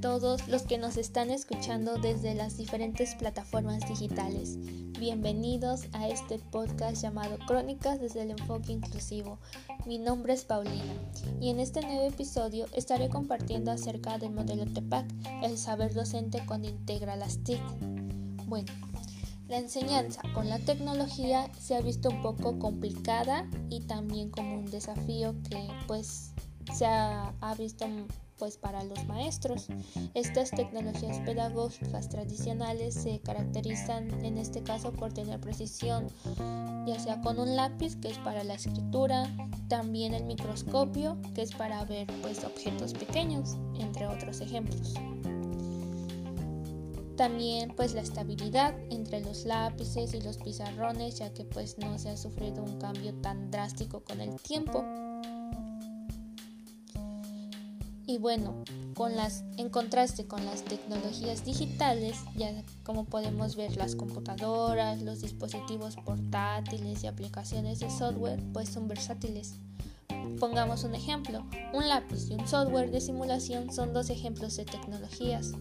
todos los que nos están escuchando desde las diferentes plataformas digitales. Bienvenidos a este podcast llamado Crónicas desde el enfoque inclusivo. Mi nombre es Paulina y en este nuevo episodio estaré compartiendo acerca del modelo TEPAC, el saber docente cuando integra las TIC. Bueno, la enseñanza con la tecnología se ha visto un poco complicada y también como un desafío que pues se ha, ha visto pues para los maestros. Estas tecnologías pedagógicas tradicionales se caracterizan en este caso por tener precisión, ya sea con un lápiz que es para la escritura, también el microscopio que es para ver pues objetos pequeños, entre otros ejemplos. También pues la estabilidad entre los lápices y los pizarrones ya que pues no se ha sufrido un cambio tan drástico con el tiempo. Y bueno, con las, en contraste con las tecnologías digitales, ya como podemos ver las computadoras, los dispositivos portátiles y aplicaciones de software, pues son versátiles. Pongamos un ejemplo, un lápiz y un software de simulación son dos ejemplos de tecnologías.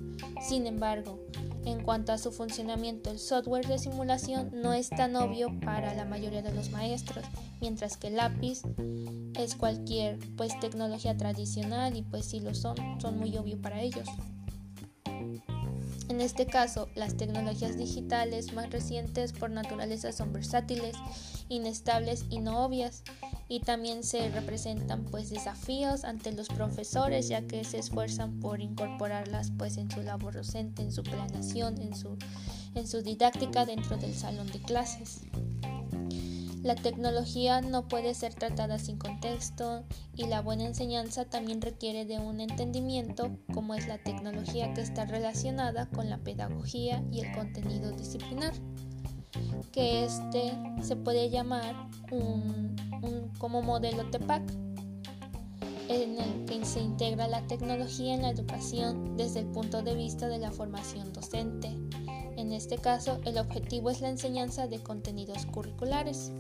Sin embargo, en cuanto a su funcionamiento, el software de simulación no es tan obvio para la mayoría de los maestros, mientras que el lápiz es cualquier pues tecnología tradicional y pues si lo son, son muy obvio para ellos. En este caso, las tecnologías digitales más recientes por naturaleza son versátiles, inestables y no obvias, y también se representan pues desafíos ante los profesores ya que se esfuerzan por incorporarlas pues en su labor docente, en su planeación, en su, en su didáctica dentro del salón de clases. La tecnología no puede ser tratada sin contexto y la buena enseñanza también requiere de un entendimiento como es la tecnología que está relacionada con la pedagogía y el contenido disciplinar, que este se puede llamar un, como modelo TEPAC, en el que se integra la tecnología en la educación desde el punto de vista de la formación docente. En este caso, el objetivo es la enseñanza de contenidos curriculares.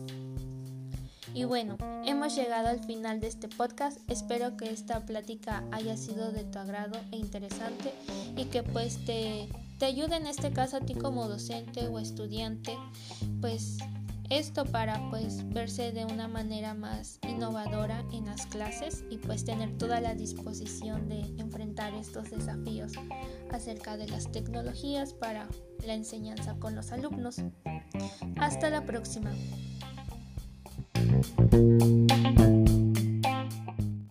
Y bueno, hemos llegado al final de este podcast. Espero que esta plática haya sido de tu agrado e interesante y que pues te, te ayude en este caso a ti como docente o estudiante, pues esto para pues verse de una manera más innovadora en las clases y pues tener toda la disposición de enfrentar estos desafíos acerca de las tecnologías para la enseñanza con los alumnos. Hasta la próxima. Thank you.